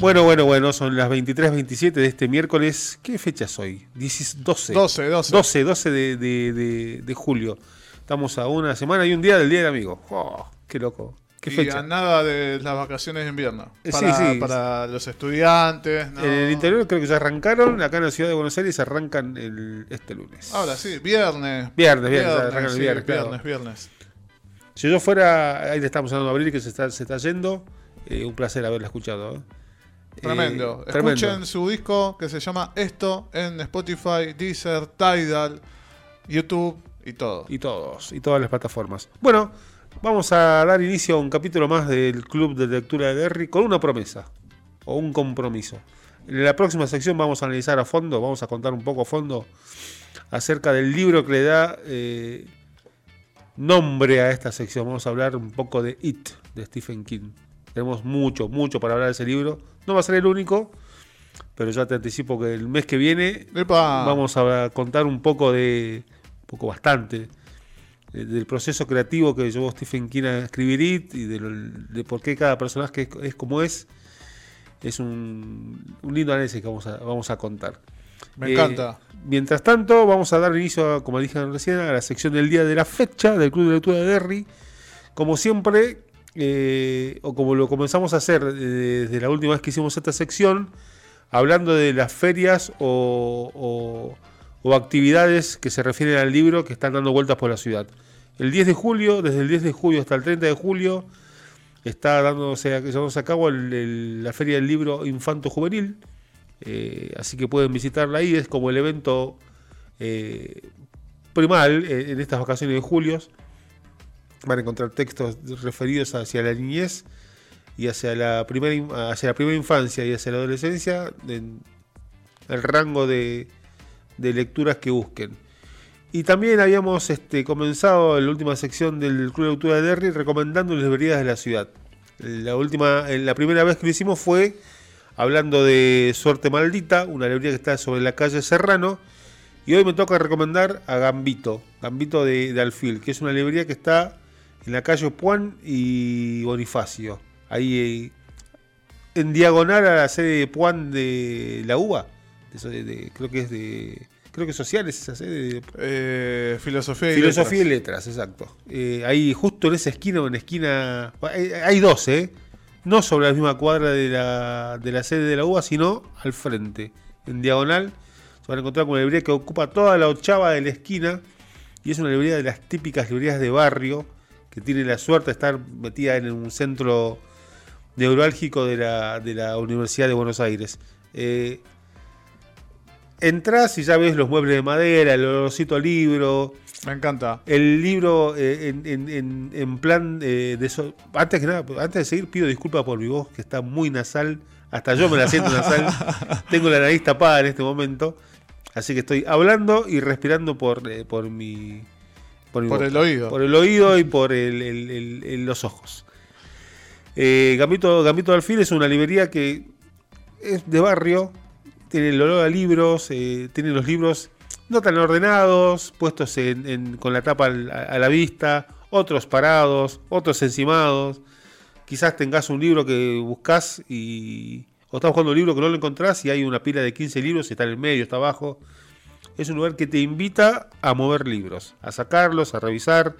Bueno, bueno, bueno, son las 23.27 de este miércoles. ¿Qué fecha es hoy? 12. 12, 12. 12, 12 de, de- de- de julio. Estamos a una semana y un día del Día del Amigo. Oh, qué loco. Qué y fecha. a nada de las vacaciones de invierno. Eh, Para, sí, sí. para los estudiantes. ¿no? En el interior creo que ya arrancaron. Acá en la ciudad de Buenos Aires arrancan el, este lunes. Ahora sí, viernes. Viernes, viernes, el sí, viernes, viernes, viernes. Si yo fuera, ahí le estamos hablando a Abril que se está, se está yendo. eh, un placer haberla escuchado. ¿eh? Tremendo. Eh, tremendo. Escuchen su disco que se llama Esto en Spotify, Deezer, Tidal, YouTube y todo. Y todos, y todas las plataformas. Bueno, vamos a dar inicio a un capítulo más del Club de Lectura de Derry con una promesa o un compromiso. En la próxima sección vamos a analizar a fondo, vamos a contar un poco a fondo acerca del libro que le da eh, nombre a esta sección. Vamos a hablar un poco de It, de Stephen King. Tenemos mucho, mucho para hablar de ese libro. No va a ser el único, pero ya te anticipo que el mes que viene Epa. vamos a contar un poco de, un poco bastante, de- del proceso creativo que llevó Stephen King a escribir It y de, lo- de por qué cada personaje es, es como es. Es un, un lindo análisis que vamos a, vamos a contar. Me Eh, encanta. Mientras tanto, vamos a dar inicio, a, como dije recién, a la sección del día de la fecha del Club de Lectura de Derry. Como siempre, eh, o como lo comenzamos a hacer eh, desde la última vez que hicimos esta sección, hablando de las ferias o, actividades que se refieren al libro que están dando vueltas por la ciudad. El 10 de julio, desde el 10 de julio hasta el 30 de julio, está dándose, a cabo el- la Feria del Libro Infanto Juvenil. Eh, así que pueden visitarla ahí, es como el evento primal en estas vacaciones de julio. Van a encontrar textos referidos hacia la niñez y hacia la primera, hacia la primera infancia y hacia la adolescencia, en el rango de, de lecturas que busquen. Y también habíamos este, comenzado en la última sección del Club de Lectura de Derry recomendando las librerías de la ciudad. La, última, eh, la primera vez que lo hicimos fue hablando de Suerte Maldita, una librería que está sobre la calle Serrano. Y hoy me toca recomendar a Gambito, Gambito de, de Alfil, que es una librería que está en la calle Puan y Bonifacio. Ahí eh, en diagonal a la sede de Puan de la UBA. de de- creo que es de. Creo que sociales esa sede de Eh, filosofía y Filosofía y letras. letras, exacto. Eh, ahí justo en esa esquina o en esquina. Hay, hay dos, ¿eh? No sobre la misma cuadra de la, de la sede de la UBA, sino al frente. En diagonal. Se van a encontrar con una librería que ocupa toda la ochava de la esquina. Y es una librería de las típicas librerías de barrio. Que tiene la suerte de estar metida en un centro neurálgico de la, de la Universidad de Buenos Aires. Eh, entras y ya ves los muebles de madera, el olorcito al libro, Me encanta. el libro eh, en, en- en- en plan eh, de eso. Antes que nada, antes de seguir, pido disculpas por mi voz, que está muy nasal. Hasta yo me la siento nasal. Tengo la nariz tapada en este momento. Así que estoy hablando y respirando por, eh, por mi. Por el oído. Por el oído y por el- los ojos. Eh, Gambito, Gambito de Alfil es una librería que es de barrio, tiene el olor a libros, eh, tiene los libros no tan ordenados, puestos en- en- con la tapa al- a, a la vista, otros parados, otros encimados. Quizás tengas un libro que buscas y. O estás buscando un libro que no lo encontrás y hay una pila de 15 libros y está en el medio, está abajo. Es un lugar que te invita a mover libros, a sacarlos, a revisar,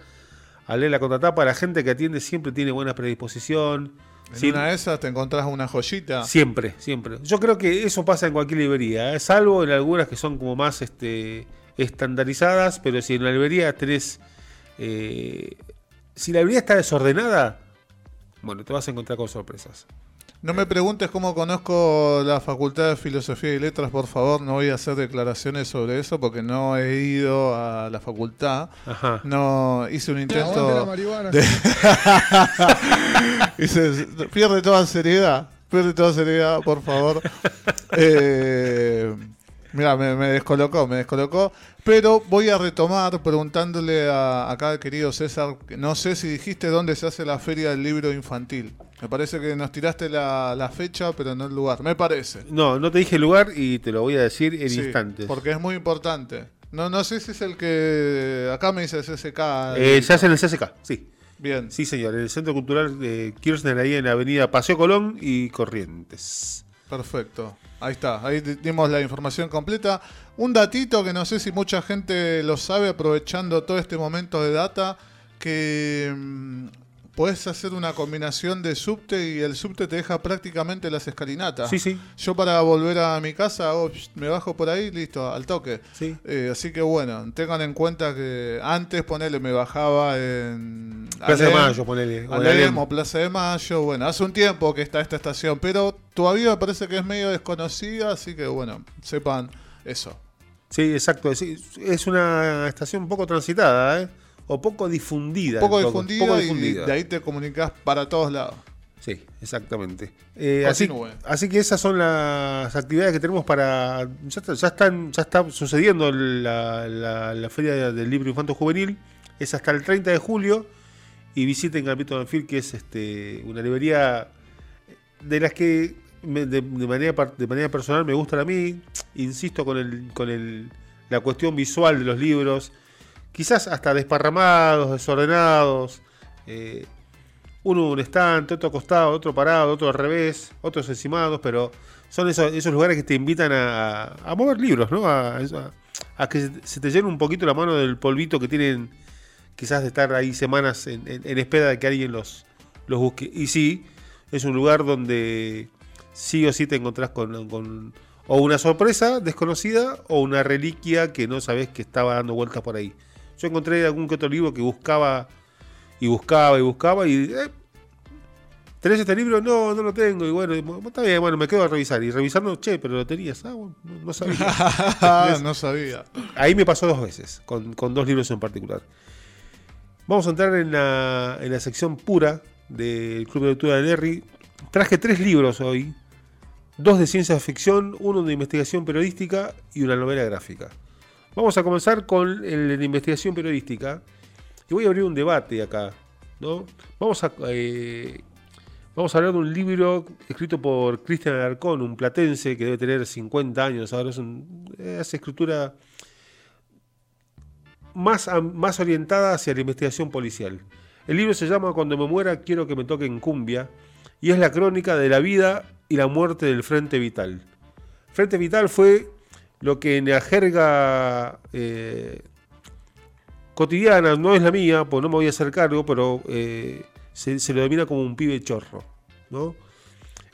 a leer la contratapa. La gente que atiende siempre tiene buena predisposición. En Sí, una de esas te encontrás una joyita. Siempre, siempre. Yo creo que eso pasa en cualquier librería, ¿eh? salvo en algunas que son como más este, estandarizadas, pero si en la librería tenés... eh, si la librería está desordenada, bueno, te vas a encontrar con sorpresas. No me preguntes cómo conozco la Facultad de Filosofía y Letras, por favor. No voy a hacer declaraciones sobre eso porque no he ido a la facultad. Ajá. No hice un la intento. marihuana. de- Hice- pierde toda seriedad. Pierde toda seriedad, por favor. Eh, mira, me, me descolocó, me descolocó. Pero voy a retomar preguntándole a acá al querido César. No sé si dijiste dónde se hace la feria del libro infantil. Me parece que nos tiraste la, la fecha, pero no el lugar. Me parece. No, no te dije el lugar y te lo voy a decir en Sí, instantes. Porque es muy importante. No, no sé si es el que. Acá me dice CSK. Eh, se hace en el CSK, sí. Bien. Sí, señor, en el Centro Cultural de Kirchner, ahí en la avenida Paseo Colón y Corrientes. Perfecto. Ahí está, ahí di- dimos la información completa. Un datito que no sé si mucha gente lo sabe aprovechando todo este momento de data, que mm, podés hacer una combinación de subte y el subte te deja prácticamente las escalinatas. Sí, sí, Yo para volver a mi casa psh, me bajo por ahí, listo, al toque. sí. Eh, así que bueno, tengan en cuenta que antes ponerle me bajaba en Plaza de Mayo, ponele. o Alem o Plaza de Mayo, bueno, hace un tiempo que está esta estación, pero todavía me parece que es medio desconocida, así que bueno, sepan eso. Sí, exacto. Sí, es una estación poco transitada, ¿eh? O poco difundida. Poco difundida, poco y de ahí te comunicas para todos lados. Sí, exactamente. Eh, así, así que esas son las actividades que tenemos para. Ya, está- ya están, ya está sucediendo la, la- la Feria del Libro Infanto Juvenil. Es hasta el 30 de julio. Y visiten Gambito Banfield, que es este, una librería de las que me- de, de manera, de manera personal me gustan a mí. Insisto con, el, con el, la cuestión visual de los libros. Quizás hasta desparramados, desordenados. eh, uno un estante, otro costado, otro parado, otro al revés, otros encimados, pero son esos, esos lugares que te invitan a, mover libros, ¿no? A, que se te llene un poquito la mano del polvito que tienen quizás de estar ahí semanas en, en- en espera de que alguien los, los busque. Y sí, es un lugar donde sí o sí te encontrás con, con o una sorpresa desconocida o una reliquia que no sabes que estaba dando vueltas por ahí. Yo encontré algún que otro libro que buscaba y buscaba y buscaba y... eh, ¿Tenés este libro? No, no lo tengo. Y bueno, está bien, bueno, me quedo a revisar. Y revisando, che, pero lo tenías. Ah, bueno, no, no sabía. Ah, no sabía. Ahí me pasó dos veces, con, con dos libros en particular. Vamos a entrar en la, en la sección pura del Club de Lectura de Derry. Traje tres libros hoy. Dos de ciencia ficción, uno de investigación periodística y una novela gráfica. Vamos a comenzar con el de investigación periodística. Y voy a abrir un debate acá. ¿no? Vamos, a, eh, vamos a hablar de un libro escrito por Cristian Alarcón, un platense que debe tener 50 años. Ahora es un, hace escritura más, más orientada hacia la investigación policial. El libro se llama Cuando me muera quiero que me toquen cumbia y es la crónica de la vida y la muerte del Frente Vital. Frente Vital fue lo que en la jerga eh, cotidiana, no es la mía, pues no me voy a hacer cargo, pero eh, se, se lo denomina como un pibe chorro. ¿no?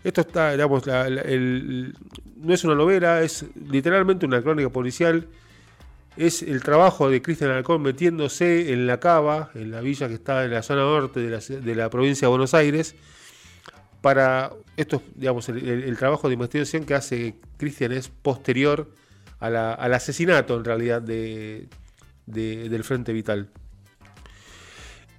Esto está, digamos, el- no es una novela, es literalmente una crónica policial es el trabajo de Cristian Alcón metiéndose en la cava, en la villa que está en la zona norte de la, de la provincia de Buenos Aires, para esto, es, digamos, el, el- el trabajo de investigación que hace Cristian es posterior al asesinato, en realidad, de, de- del Frente Vital.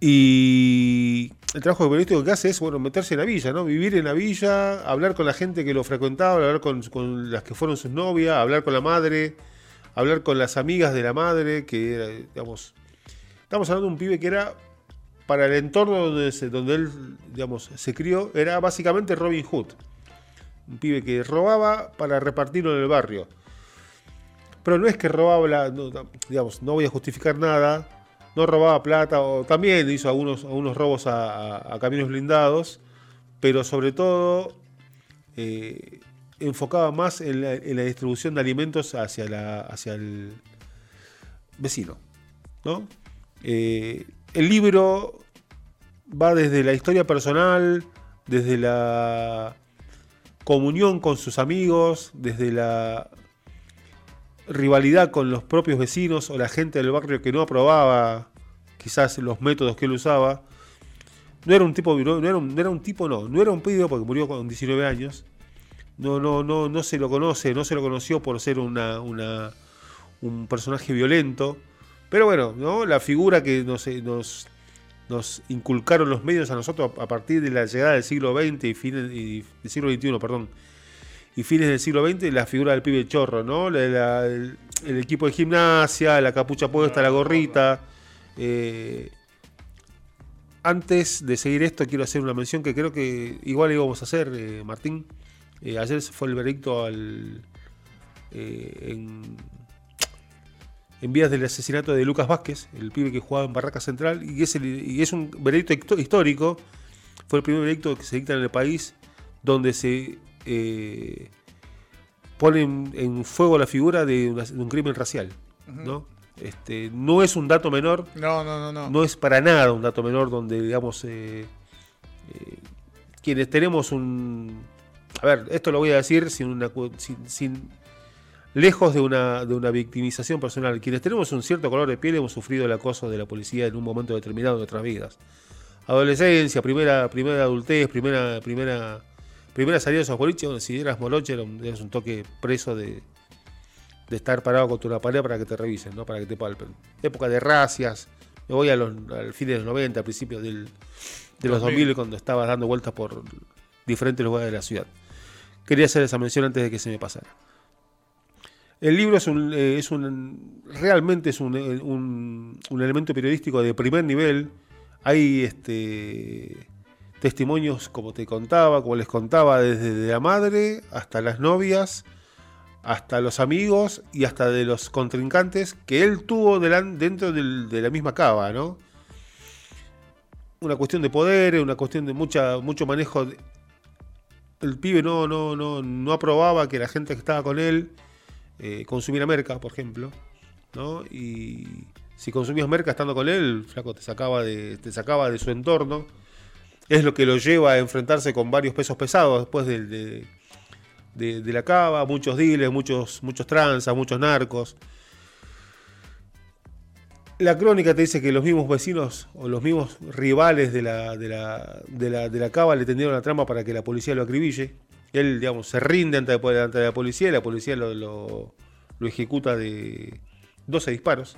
Y el trabajo periodístico que hace es bueno, meterse en la villa, ¿no? Vivir en la villa, hablar con la gente que lo frecuentaba, hablar con, las que fueron sus novias, hablar con la madre, hablar con las amigas de la madre, que era, estamos hablando de un pibe que era, para el entorno donde, donde él, digamos, se crió, era básicamente Robin Hood. Un pibe que robaba para repartirlo en el barrio. Pero no es que robaba, la- digamos, no voy a justificar nada, no robaba plata, o también hizo algunos, algunos robos a, a- a caminos blindados, pero sobre todo eh, enfocaba más en la, en la distribución de alimentos hacia, la, hacia el vecino. ¿no? Eh, el libro va desde la historia personal, desde la comunión con sus amigos, desde la rivalidad con los propios vecinos o la gente del barrio que no aprobaba quizás los métodos que él usaba. No era un tipo, no, no era un, tipo, no, no era un pibe porque murió con 19 años. No, no, no, no se lo conoce, no se lo conoció por ser una, una- un personaje violento. Pero bueno, ¿no? la figura que nos, eh, nos, nos inculcaron los medios a nosotros a partir de la llegada del siglo XX y, fines, y del siglo XXI, perdón, y fines del siglo XX, la figura del pibe chorro, ¿no? El, el equipo de gimnasia, la capucha puesta, la gorrita. eh, antes de seguir esto, quiero hacer una mención que creo que igual íbamos a hacer, eh, Martín. Eh, ayer fue el veredicto al. eh, en- en vías del asesinato de Lucas Vázquez, el pibe que jugaba en Barraca Central, y es, y es un veredicto histórico, fue el primer veredicto que se dicta en el país donde se eh, pone en, fuego la figura de, un crimen racial, ¿no? Este, no es un dato menor. No, no, no, no. No es para nada un dato menor donde, digamos, eh, eh, quienes tenemos un... A ver, esto lo voy a decir sin una... sin, lejos de una, de una victimización personal. Quienes tenemos un cierto color de piel hemos sufrido el acoso de la policía en un momento determinado de nuestras vidas. Adolescencia, primera, primera adultez, primera, primera, primera salida de esos boliches, si eras moloche, eras un toque preso de, de estar parado contra una pared para que te revisen, ¿no? para que te palpen. Época de racias, me voy a los, al fin de los 90, a principios del, de los 2000, cuando estabas dando vueltas por diferentes lugares de la ciudad. Quería hacer esa mención antes de que se me pasara. El libro es un, eh, es un realmente es un, eh, un, un, elemento periodístico de primer nivel. Hay este testimonios, como te contaba, como les contaba, desde la madre hasta las novias, hasta los amigos y hasta de los contrincantes que él tuvo dentro de la misma cava, ¿no? Una cuestión de poder, una cuestión de mucha, mucho manejo. El pibe no, no, no, no aprobaba que la gente que estaba con él eh, consumiera merca, por ejemplo, ¿no? Y si consumías merca estando con él, flaco, te sacaba de, te sacaba de su entorno. Es lo que lo lleva a enfrentarse con varios pesos pesados después de de, la cava, muchos diles, muchos, muchos tranzas, muchos narcos. La crónica te dice que los mismos vecinos o los mismos rivales de la, de la, de la, cava le tendieron la trama para que la policía lo acribille. Él, digamos, se rinde ante, ante la policía y la policía lo, lo, ejecuta de 12 disparos.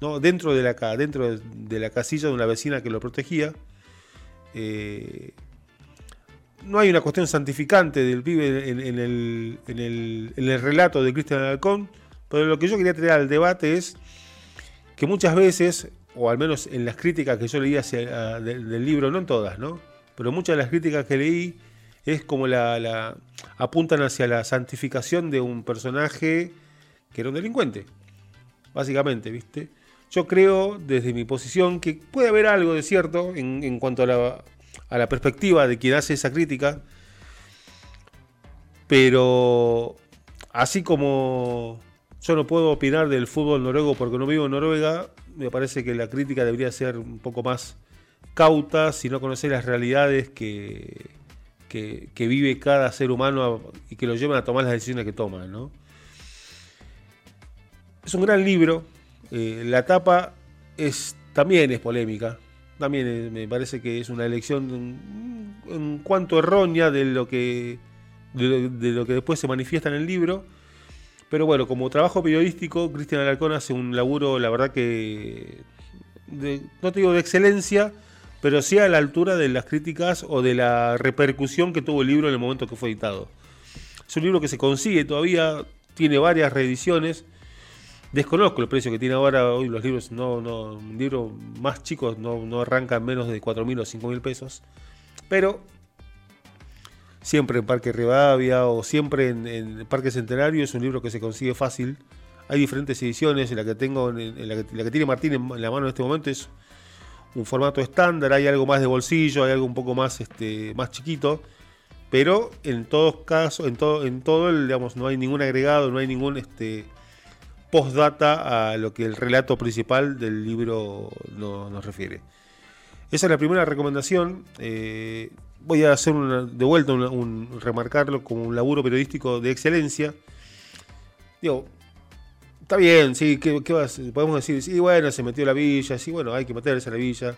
¿no? Dentro, de la, dentro de la casilla de una vecina que lo protegía. Eh, no hay una cuestión santificante del pibe en, el, relato de Cristian Alcón, pero lo que yo quería traer al debate es que muchas veces, o al menos en las críticas que yo leí del, libro, no en todas, ¿no? Pero muchas de las críticas que leí es como la, apuntan hacia la santificación de un personaje que era un delincuente, básicamente, ¿viste? Yo creo, desde mi posición, que puede haber algo de cierto en, cuanto a la a la perspectiva de quien hace esa crítica. Pero así como yo no puedo opinar del fútbol noruego porque no vivo en Noruega, me parece que la crítica debería ser un poco más cauta si no conocer las realidades que, que, vive cada ser humano y que lo llevan a tomar las decisiones que toman. ¿no? Es un gran libro, eh, la tapa es, también es polémica, también eh, me parece que es una elección en, cuanto errónea de lo que de lo, que después se manifiesta en el libro. Pero bueno, como trabajo periodístico, Cristian Alarcón hace un laburo, la verdad que, no te digo de excelencia, pero sí a la altura de las críticas o de la repercusión que tuvo el libro en el momento que fue editado. Es un libro que se consigue todavía, tiene varias reediciones. Desconozco el precio que tiene ahora, hoy los libros, no, no, un libro más chico no, no arrancan menos de 4.000 o 5.000 pesos, pero siempre en Parque Rivadavia o siempre en, Parque Centenario es un libro que se consigue fácil. Hay diferentes ediciones, en la que tengo, en la, que, tiene Martín en, la mano en este momento es un formato estándar, hay algo más de bolsillo, hay algo un poco más, este, más chiquito, pero en todos casos, en todo, en todo el, digamos, no hay ningún agregado, no hay ningún este, postdata a lo que el relato principal del libro nos refiere. Esa es la primera recomendación. Eh, voy a hacer de vuelta un, remarcarlo como un laburo periodístico de excelencia. Digo, está bien, sí, ¿qué, podemos decir? Sí, bueno, se metió la villa, sí, bueno, hay que meterse a la villa.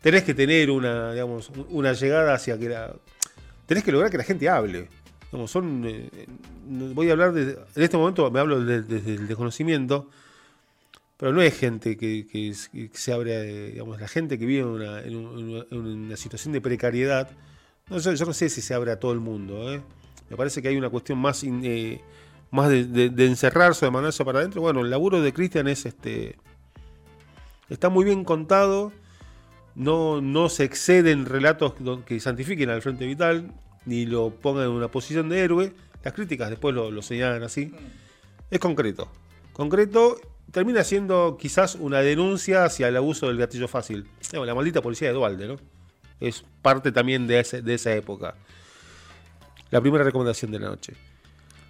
Tenés que tener una, digamos, una llegada hacia que la. Tenés que lograr que la gente hable son, eh, voy a hablar de, en este momento me hablo desde el desconocimiento, pero no es gente que, se abre, digamos, la gente que vive en una, situación de precariedad, no, yo, no sé si se abre a todo el mundo, ¿eh? me parece que hay una cuestión más, eh, más de, encerrarse, de mandarse para adentro. Bueno, el laburo de Cristian es este, está muy bien contado, no, no se exceden relatos que santifiquen al Frente Vital, ni lo pongan en una posición de héroe. Las críticas después lo, señalan así. Es concreto. Concreto termina siendo quizás una denuncia hacia el abuso del gatillo fácil. la maldita policía de Dualde, ¿no? Es parte también de, de esa época. La primera recomendación de la noche.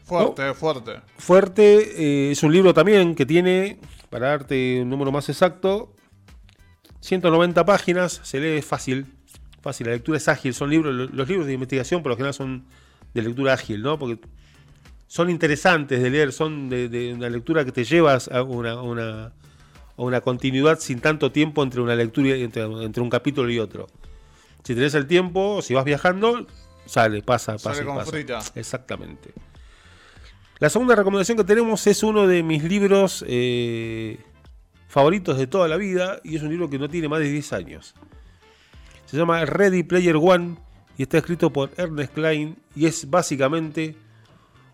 Fuerte, fuerte. Fuerte, eh, es un libro también que tiene, para darte un número más exacto, 190 páginas, se lee fácil, fácil, la lectura es ágil, son libros, los libros de investigación por lo general son de lectura ágil, ¿no? Porque son interesantes de leer, son de, una lectura que te llevas a una, una, una, continuidad sin tanto tiempo entre una lectura, entre, entre un capítulo y otro. Si tenés el tiempo, si vas viajando, sale, pasa, pasa. pasa. Exactamente. La segunda recomendación que tenemos es uno de mis libros eh, favoritos de toda la vida y es un libro que no tiene más de 10 años. Se llama Ready Player One y está escrito por Ernest Klein y es básicamente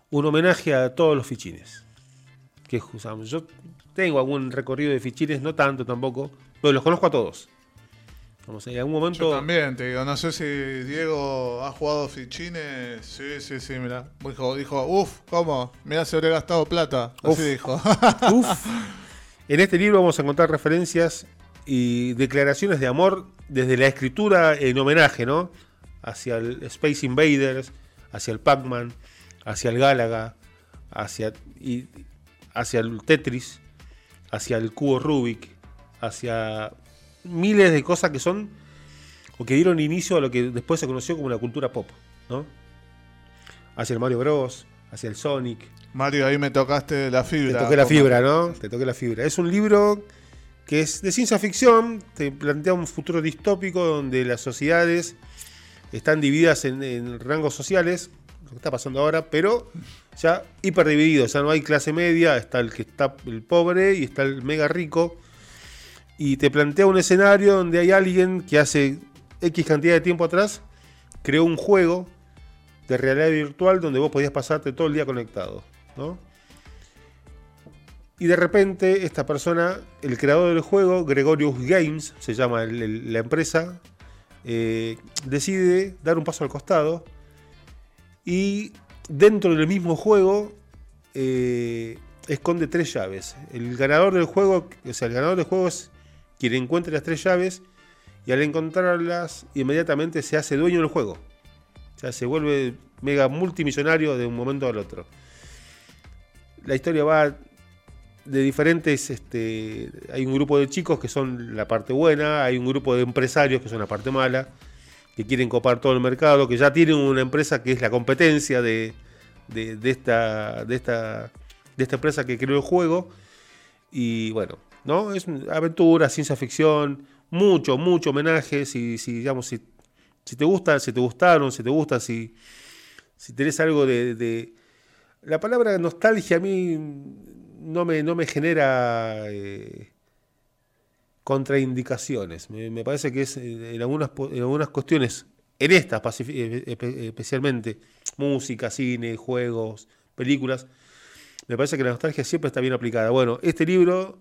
un homenaje a todos los fichines que usamos. Yo tengo algún recorrido de fichines, no tanto tampoco, pero los conozco a todos. Vamos, en algún momento. Yo también, te digo, no sé si Diego ha jugado fichines. Sí, sí, sí, mira. Dijo, dijo, uff, ¿cómo? Mira, se habría gastado plata. Así dijo. Uf. En este libro vamos a encontrar referencias y declaraciones de amor desde la escritura en homenaje, ¿no? Hacia el Space Invaders, hacia el Pac-Man, hacia el Galaga, hacia, y, hacia el Tetris, hacia el cubo Rubik, hacia miles de cosas que son o que dieron inicio a lo que después se conoció como la cultura pop, ¿no? Hacia el Mario Bros, hacia el Sonic. Mario, ahí me tocaste la fibra. Te toqué la fibra, ¿no? Te toqué la fibra. Es un libro que es de ciencia ficción, te plantea un futuro distópico donde las sociedades están divididas en, rangos sociales, lo que está pasando ahora, pero ya hiperdividido, o sea, no hay clase media, está el que está el pobre y está el mega rico. Y te plantea un escenario donde hay alguien que hace X cantidad de tiempo atrás creó un juego de realidad virtual donde vos podías pasarte todo el día conectado, ¿no? Y de repente esta persona, el creador del juego, Gregorius Games, se llama la empresa, eh, decide dar un paso al costado y dentro del mismo juego eh, esconde tres llaves. El ganador del juego, o sea, el ganador del juego es quien encuentre las tres llaves y al encontrarlas inmediatamente se hace dueño del juego. O sea, se vuelve mega multimillonario de un momento al otro. La historia va de diferentes, este, hay un grupo de chicos que son la parte buena, hay un grupo de empresarios que son la parte mala que quieren copar todo el mercado, que ya tienen una empresa que es la competencia de, esta, de, esta, de esta empresa que creó el juego. Y bueno, ¿no? Es aventura, ciencia ficción, mucho, mucho homenaje. Si, si digamos, si, si, te gusta, si te gustaron, si te gusta, si, si tenés algo de, La palabra nostalgia a mí no me, no me genera. Eh, contraindicaciones. Me, parece que es eh, en algunas, en algunas cuestiones, en estas eh, especialmente, música, cine, juegos, películas, me parece que la nostalgia siempre está bien aplicada. Bueno, este libro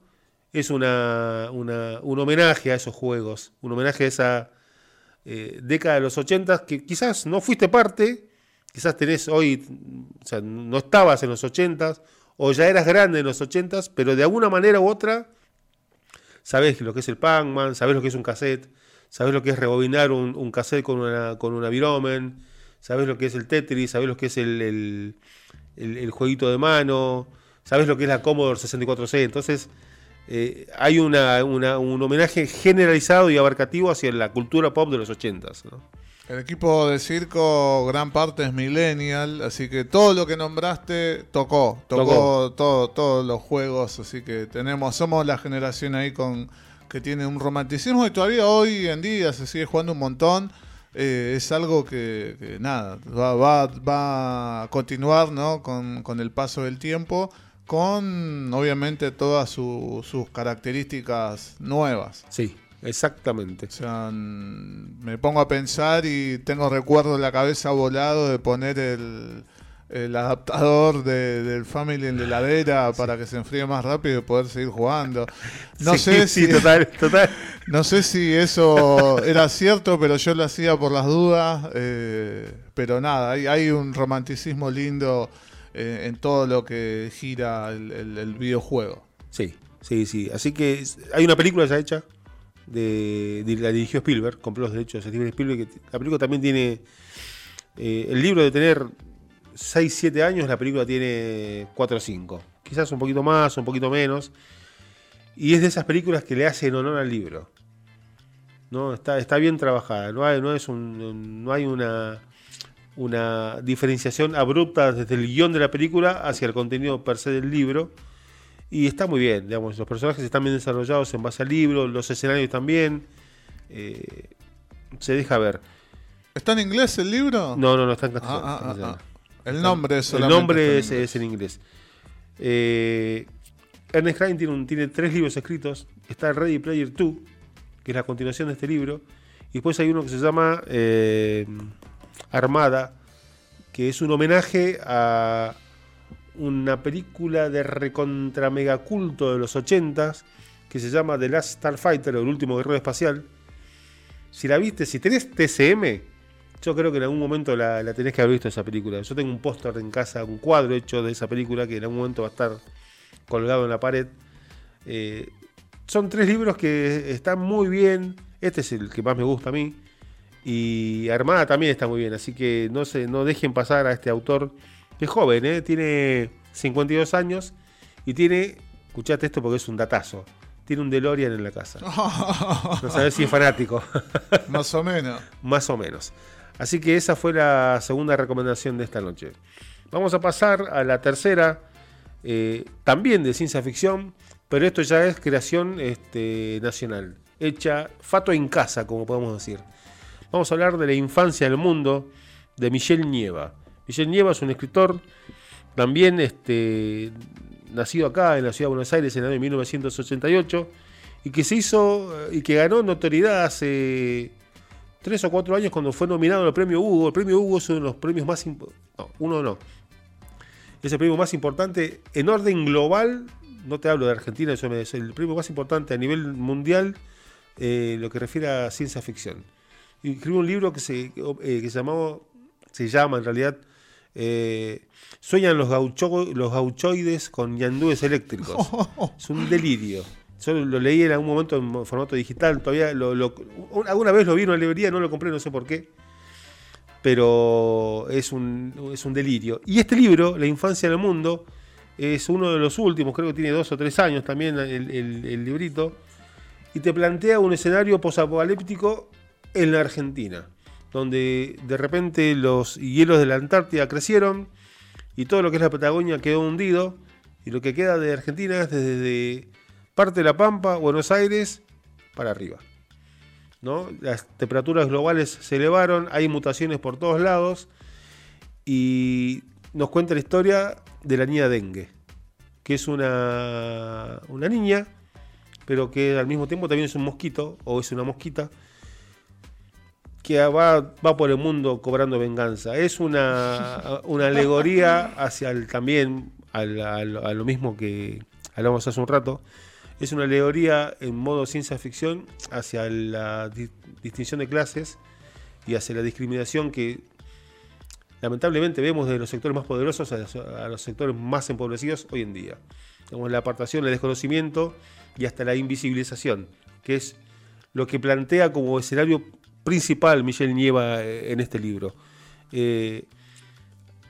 es una, un homenaje a esos juegos, un homenaje a esa década de los 80 que quizás no fuiste parte, quizás tenés hoy, o sea, no estabas en los 80 o ya eras grande en los 80 pero de alguna manera u otra sabes lo que es el Pac-Man, sabes lo que es un cassette, sabes lo que es rebobinar un, cassette con una, con una Viromen, sabes lo que es el Tetris, sabes lo que es el, el, jueguito de mano, sabes lo que es la Commodore 64C. Entonces, eh, hay una, un homenaje generalizado y abarcativo hacia la cultura pop de los 80s. ¿no? El equipo de circo, gran parte es millennial, así que todo lo que nombraste tocó, tocó, Todo, todos los juegos, así que tenemos, somos la generación ahí con que tiene un romanticismo y todavía hoy en día se sigue jugando un montón. Eh, es algo que, nada, va, va, va, a continuar ¿no? con, con el paso del tiempo, con obviamente todas sus características nuevas. Sí, Exactamente. O sea, me pongo a pensar y tengo recuerdo en la cabeza volado de poner el, adaptador del Family en la heladera para que se enfríe más rápido y poder seguir jugando. No sé si total, total. No sé si eso era cierto, pero yo lo hacía por las dudas. Eh, pero nada, hay, hay, un romanticismo lindo eh, en todo lo que gira el videojuego. Sí, Sí, sí. Así que hay una película ya hecha. De, la dirigió Spielberg, compró los derechos de Steven Spielberg. la película también tiene. Eh, el libro de tener 6, 7 años, la película tiene 4 o 5. Quizás un poquito más, un poquito menos. Y es de esas películas que le hacen honor al libro. ¿no? Está, está bien trabajada. No hay, no es no hay una, una diferenciación abrupta desde el guion de la película hacia el contenido per se del libro y está muy bien, digamos, los personajes están bien desarrollados en base al libro, los escenarios también. Eh, se deja ver. ¿Está en inglés el libro? No, no, no está en castellano. Ah, ah, ah, el nombre es El nombre es, en inglés. Eh, Ernest Klein tiene, tiene tres libros escritos. Está Ready Player 2, que es la continuación de este libro. Y después hay uno que se llama eh, Armada, que es un homenaje a una película de recontra culto de los 80 que se llama The Last Starfighter o El último guerrero espacial. Si la viste, si tenés TCM, yo creo que en algún momento la, tenés que haber visto esa película. Yo tengo un póster en casa, un cuadro hecho de esa película que en algún momento va a estar colgado en la pared. Eh, son tres libros que están muy bien. Este es el que más me gusta a mí. Y Armada también está muy bien. Así que no, se, no dejen pasar a este autor es joven, ¿eh? tiene 52 años y tiene, escuchate esto porque es un datazo, tiene un DeLorean en la casa. No sabes si es fanático. Más o menos. Más o menos. Así que esa fue la segunda recomendación de esta noche. Vamos a pasar a la tercera, eh, también de ciencia ficción, pero esto ya es creación este, nacional, hecha fato en casa, como podemos decir. Vamos a hablar de la infancia del mundo de Michelle Nieva. Michel Nieva es un escritor también este, nacido acá en la ciudad de Buenos Aires en el año 1988 y que se hizo y que ganó notoriedad hace tres o cuatro años cuando fue nominado al premio Hugo. El premio Hugo es uno de los premios más no, uno no. Es el premio más importante en orden global. No te hablo de Argentina, eso es el premio más importante a nivel mundial eh, lo que refiere a ciencia ficción. Escribió un libro que se, eh, que se llamaba, se llama en realidad eh, sueñan los, los gauchoides con yandúes eléctricos. es un delirio. Yo lo leí en algún momento en formato digital, todavía alguna vez lo vi en una librería, no lo compré, no sé por qué. Pero es un, es un delirio. Y este libro, La infancia en el mundo, es uno de los últimos, creo que tiene dos o tres años también el, el librito, y te plantea un escenario posapocalíptico en la Argentina donde de repente los hielos de la Antártida crecieron y todo lo que es la Patagonia quedó hundido y lo que queda de Argentina es desde parte de la Pampa, Buenos Aires, para arriba. ¿no? Las temperaturas globales se elevaron, hay mutaciones por todos lados y nos cuenta la historia de la niña dengue, que es una, una niña, pero que al mismo tiempo también es un mosquito o es una mosquita que va, por el mundo cobrando venganza. Es una, una alegoría hacia el, también a, lo mismo que hablamos hace un rato. Es una alegoría en modo ciencia ficción hacia la distinción de clases y hacia la discriminación que lamentablemente vemos de los sectores más poderosos a los, sectores más empobrecidos hoy en día. Como la apartación, el desconocimiento y hasta la invisibilización, que es lo que plantea como escenario principal Michelle Nieva eh, en este libro. Eh,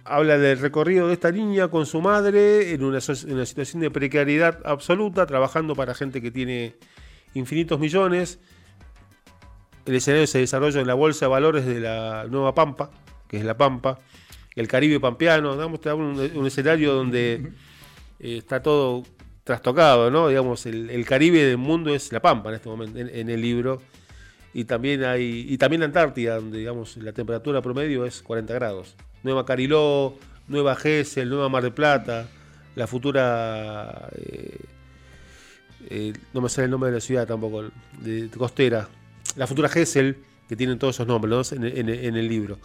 habla del recorrido de esta niña con su madre en una, situación de precariedad absoluta, trabajando para gente que tiene infinitos millones. El escenario se desarrolla en la bolsa de valores de la Nueva Pampa, que es la Pampa, el Caribe Pampeano, damos un, escenario donde eh, está todo trastocado, ¿no? Digamos, el, Caribe del mundo es la Pampa en este momento, en el libro y también hay y también Antártida, donde digamos la temperatura promedio es 40 grados. Nueva Cariló, Nueva Gesell, Nueva Mar del Plata, la futura eh, eh, no me sale el nombre de la ciudad tampoco, costera, la futura Gesell, que tienen todos esos nombres en, el libro.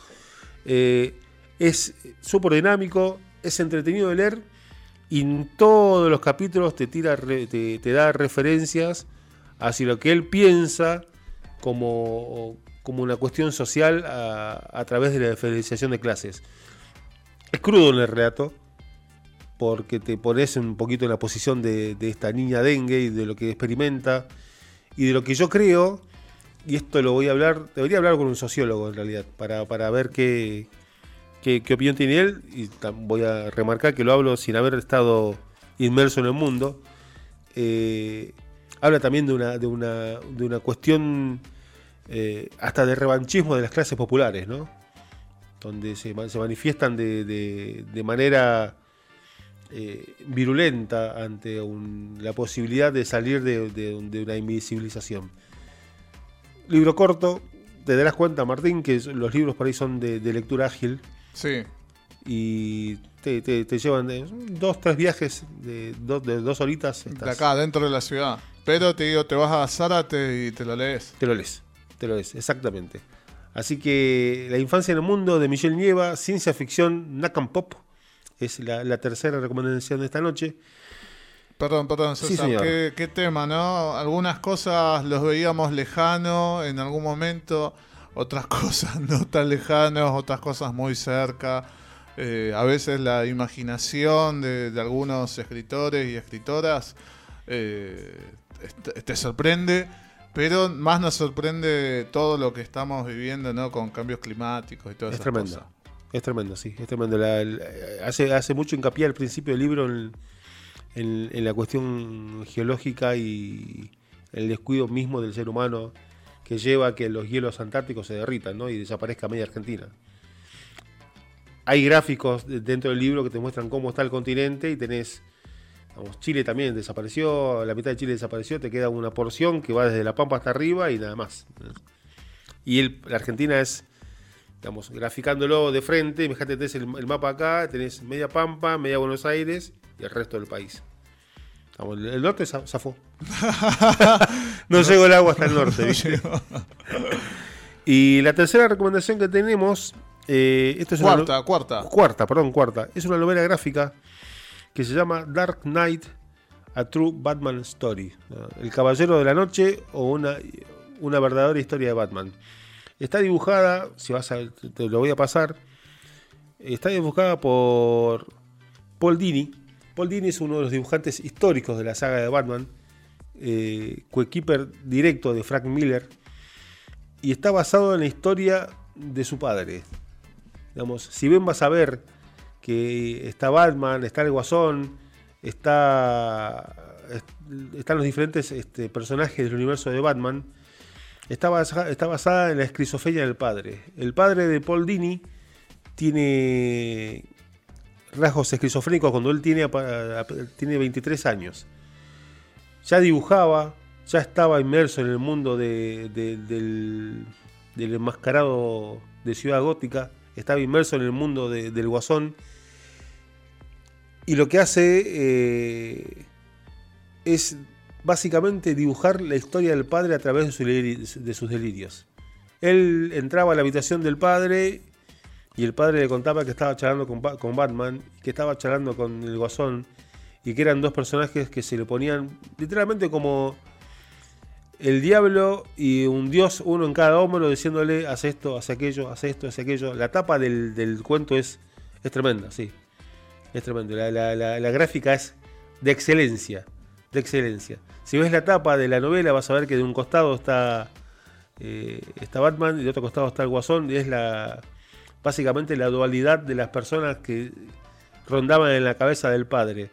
Eh, es súper dinámico, es entretenido de leer y en todos los capítulos te, tira, te, te da referencias hacia lo que él piensa como, como una cuestión social a, través de la diferenciación de clases. Es crudo en el relato, porque te pones un poquito en la posición de, esta niña dengue y de lo que experimenta y de lo que yo creo, y esto lo voy a hablar, debería hablar con un sociólogo en realidad, para, para ver qué, qué, opinión tiene él, y voy a remarcar que lo hablo sin haber estado inmerso en el mundo. Eh, habla también de una, de una, de una cuestión eh, hasta de revanchismo de las clases populares, ¿no? Donde se, se manifiestan de, de- de manera eh, virulenta ante un- la posibilidad de salir de, de- una invisibilización. Libro corto, te darás cuenta, Martín, que los libros por ahí son de, lectura ágil Sí. y te, te- te llevan de dos, tres viajes de, dos- de dos horitas. De acá, dentro de la ciudad. Pero te digo, te vas a Zárate y te lo lees. Te lo lees, te lo lees, exactamente. Así que La infancia en el mundo de Michelle Nieva, ciencia ficción, Nakam Pop, es la, la tercera recomendación de esta noche. Perdón, perdón, Sí, César, señor. ¿qué, qué tema, ¿no? Algunas cosas los veíamos lejanos en algún momento, otras cosas no tan lejanos, otras cosas muy cerca. Eh, a veces la imaginación de, de algunos escritores y escritoras eh, te sorprende, pero más nos sorprende todo lo que estamos viviendo, ¿no? Con cambios climáticos y todas Es esas tremendo. cosas. Es tremendo, sí, es tremendo. La- hace, hace mucho hincapié al principio del libro en, en- en la cuestión geológica y el descuido mismo del ser humano que lleva a que los hielos antárticos se derritan ¿no? y desaparezca media Argentina. Hay gráficos de- dentro del libro que te muestran cómo está el continente y tenés, vamos, Chile también desapareció, la mitad de Chile desapareció, te queda una porción que va desde La Pampa hasta arriba y nada más. Y el- la Argentina es Estamos graficándolo de frente, fíjate, tenés el, el mapa acá, tenés media Pampa, media Buenos Aires y el resto del país. El, el norte za- zafó. no llegó el agua hasta el norte, ¿viste? Y la tercera recomendación que tenemos, eh, esto es una no- Cuarta, cuarta. cuarta, perdón, cuarta. Es una novela gráfica que se llama Dark Knight, A True Batman Story. ¿no? El Caballero de la Noche o una, una verdadera historia de Batman. Está dibujada, si vas te lo voy a pasar, está dibujada por Paul Dini. Paul Dini es uno de los dibujantes históricos de la saga de Batman, eh, coequiper directo de Frank Miller, y está basado en la historia de su padre. Digamos, si bien vas a ver que está Batman, está el Guasón, está, est- están los diferentes este, personajes del universo de Batman, está, está basada en la esquizofrenia del padre. El padre de Paul Dini tiene rasgos esquizofrénicos cuando él tiene, tiene 23 años. Ya dibujaba, ya estaba inmerso en el mundo de- de- del, del enmascarado de Ciudad Gótica, estaba inmerso en el mundo de- del Guasón. Y lo que hace eh, es básicamente dibujar la historia del padre a través de, sus delirios. Él entraba a la habitación del padre y el padre le contaba que estaba charlando con, con Batman, que estaba charlando con el Guasón y que eran dos personajes que se le ponían literalmente como el diablo y un dios, uno en cada hombro, diciéndole, haz esto, haz aquello, haz esto, haz aquello. La tapa del, del cuento es, es tremenda, sí. Es tremendo. La, gráfica es de excelencia. De excelencia. Si ves la tapa de la novela, vas a ver que de un costado está, eh, está Batman y de otro costado está el Guasón. Y es la básicamente la dualidad de las personas que rondaban en la cabeza del padre.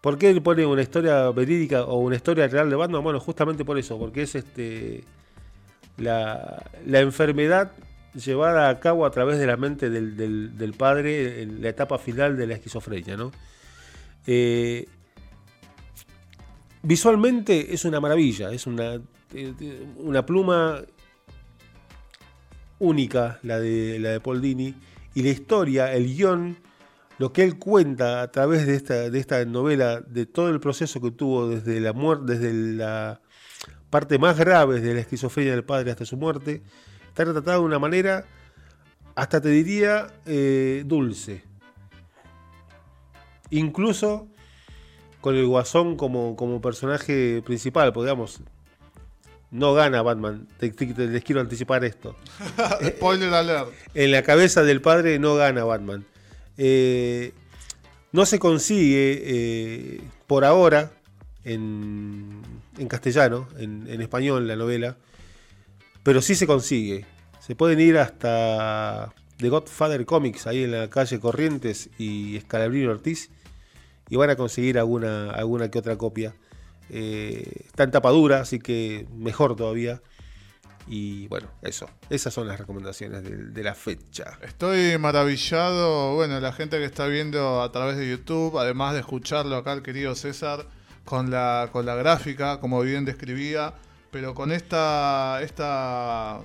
¿Por qué pone una historia verídica o una historia real de Batman? Bueno, justamente por eso, porque es este la enfermedad llevada a cabo a través de la mente del, del- padre en la etapa final de la esquizofrenia, ¿no? Eh, visualmente es una maravilla, es una, eh, una pluma única, la de, la de Paul Dini, y la historia, el guion, lo que él cuenta a través de esta, de esta novela, de todo el proceso que tuvo desde la muerte, desde la parte más grave de la esquizofrenia del padre hasta su muerte, está retratado de una manera, hasta te diría, eh, dulce. Incluso con el guasón como, como personaje principal, porque digamos, no gana Batman, te- te- te- les quiero anticipar esto. Spoiler alert. En la cabeza del padre no gana Batman. Eh, No se consigue eh, por ahora en, en castellano, en, en español la novela, pero sí se consigue. Se pueden ir hasta The Godfather Comics, ahí en la calle Corrientes y Escalabrino Ortiz, y van a conseguir alguna, alguna que otra copia. Eh, está en tapa dura, así que mejor todavía. Y bueno, eso. Esas son las recomendaciones de, de la fecha. Estoy maravillado, bueno, la gente que está viendo a través de YouTube, además de escucharlo acá el querido César, con la, con la gráfica, como bien describía, pero con esta, esta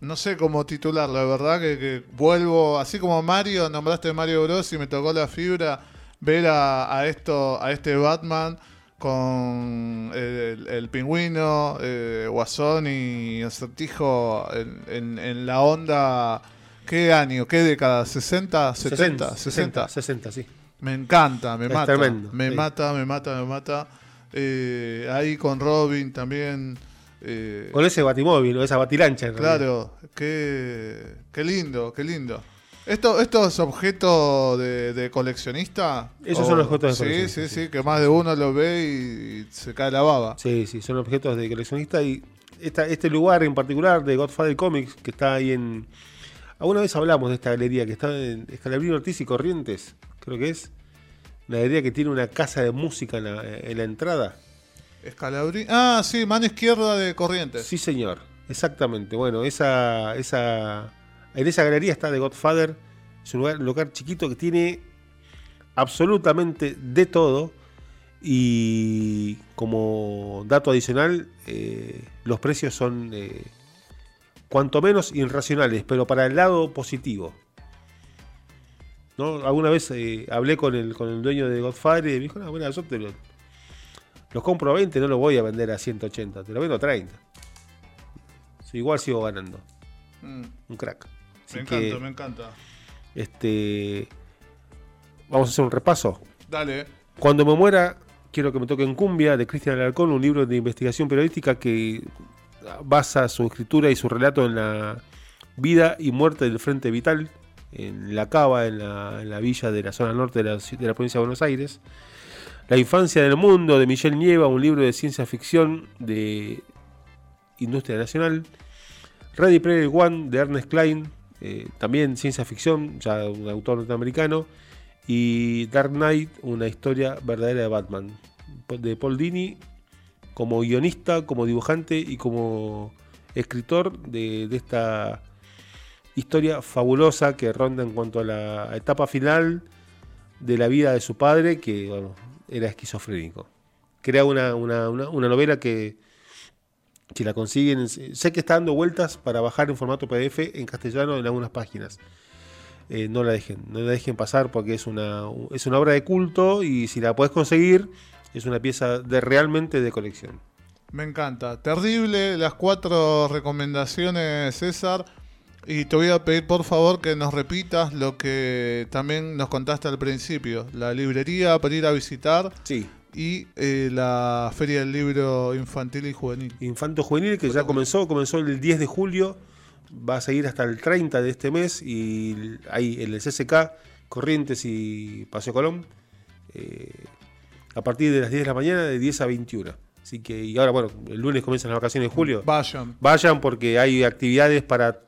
no sé cómo titularlo, la verdad que, que vuelvo, así como Mario, nombraste Mario Bros y me tocó la fibra, ver a, a esto, a este Batman con el, el pingüino, eh, Guasón y Acertijo en, en, en la onda. ¿Qué año? ¿Qué década? ¿60? ¿70? 60, 60, sí. Me encanta, me Es mata. tremendo, me sí. mata, me mata, me mata. Eh, ahí con Robin también. Eh, Con ese batimóvil o esa batilancha en. Claro, qué, qué lindo, qué lindo. Esto, ¿Esto es objeto de, de coleccionista? Esos son los objetos de coleccionista, Sí, sí, sí. que más de uno lo ve y, y se cae la baba. Sí, sí, son objetos de coleccionista y esta, este lugar en particular de Godfather Comics que está ahí en... Alguna vez hablamos de esta galería que está en Escalabrino Ortiz y Corrientes, creo que es. Una galería que tiene una casa de música en la, en la entrada. Escalabrín. Ah, sí, mano izquierda de Corrientes. Sí, señor, exactamente. Bueno, esa, esa, en esa galería está de Godfather. Es un lugar, chiquito que tiene absolutamente de todo. Y como dato adicional, eh, los precios son eh, cuanto menos irracionales, pero para el lado positivo. ¿No? Alguna vez eh, hablé con el, con el dueño de Godfather y me dijo, no, bueno, yo te los compro a 20, no los voy a vender a 180, te lo vendo a 30. Sí, igual sigo ganando. Mm, Un crack. Así me que, encanta, me encanta. este, vamos a hacer un repaso. Dale. Cuando me muera, quiero que me toque en Cumbia, de Cristian Alarcón, un libro de investigación periodística que basa su escritura y su relato en la vida y muerte del Frente Vital, en La Cava, en la, en la villa de la zona norte de la, ci- de la provincia de Buenos Aires. La infancia del mundo, de Michelle Nieva, un libro de ciencia ficción de Industria Nacional. Ready Player One, de Ernest Klein, eh, también ciencia ficción, ya un autor norteamericano y Dark Knight, una historia verdadera de Batman, de Paul Dini, como guionista, como dibujante y como escritor de, de esta historia fabulosa que ronda en cuanto a la etapa final de la vida de su padre, que bueno, era esquizofrénico. Crea una, una- una- novela que, que la consiguen, sé que está dando vueltas para bajar en formato PDF en castellano en algunas páginas eh, no la dejen, no la dejen pasar porque es una, es una obra de culto y si la podés conseguir es una pieza de realmente de colección. Me encanta. Terrible las cuatro recomendaciones, César. Y te voy a pedir por favor que nos repitas lo que también nos contaste al principio. La librería para ir a visitar Sí. y eh, la Feria del Libro Infantil y Juvenil. Infanto Juvenil que ya comenzó, comenzó el 10 de julio, va a seguir hasta el 30 de este mes y ahí en el CCK, Corrientes y Paseo Colón, eh, a partir de las 10 de la mañana de 10 a 21. Así que, y ahora bueno, el lunes comienzan las vacaciones de julio. Vayan. Vayan porque hay actividades para,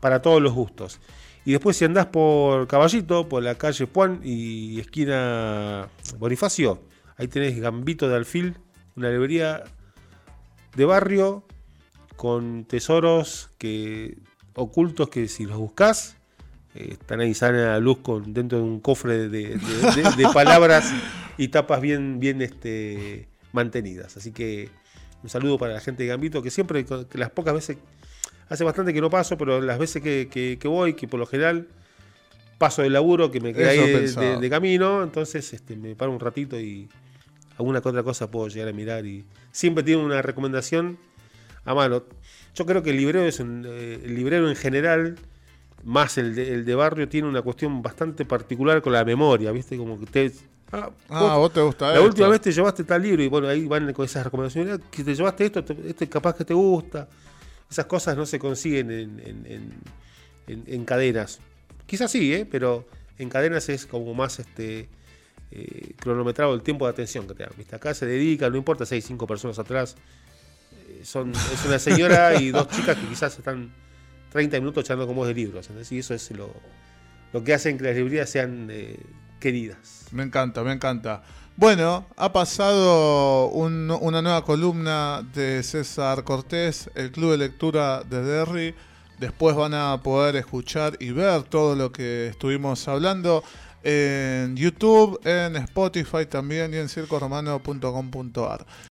para todos los gustos. Y después si andás por Caballito, por la calle Puan y esquina Bonifacio, ahí tenés Gambito de Alfil, una librería de barrio con tesoros que ocultos que si los buscas eh, están ahí salen a la luz con, dentro de un cofre de, de- de- de palabras y tapas bien, bien este, mantenidas. Así que un saludo para la gente de Gambito, que siempre, que las pocas veces, hace bastante que no paso, pero las veces que, que- que voy, que por lo general paso del laburo, que me quedé ahí de, camino, entonces este, me paro un ratito y alguna que otra cosa puedo llegar a mirar y siempre tiene una recomendación a mano. Yo creo que el librero es un, eh, el librero en general, más el de, el de barrio, tiene una cuestión bastante particular con la memoria, ¿viste? Como que te... ah, Ah, vos- vos te gusta la esto. última vez te llevaste tal libro y bueno, ahí van con esas recomendaciones. "Ah, Que te llevaste esto, este capaz que te gusta. Esas cosas no se consiguen en, en- en- en- en cadenas. Quizás sí, ¿eh? pero en cadenas es como más este eh, cronometrado el tiempo de atención que te dan. ¿viste? Acá se dedica, no importa si hay cinco personas atrás, eh, son, es una señora y dos chicas que quizás están 30 minutos echando como de libros. Y eso es lo, lo que hace que las librerías sean eh, queridas. Me encanta, me encanta. Bueno, ha pasado un- una nueva columna de César Cortés, el Club de Lectura de Derry. Después van a poder escuchar y ver todo lo que estuvimos hablando en YouTube, en Spotify también y en circoromano.com.ar.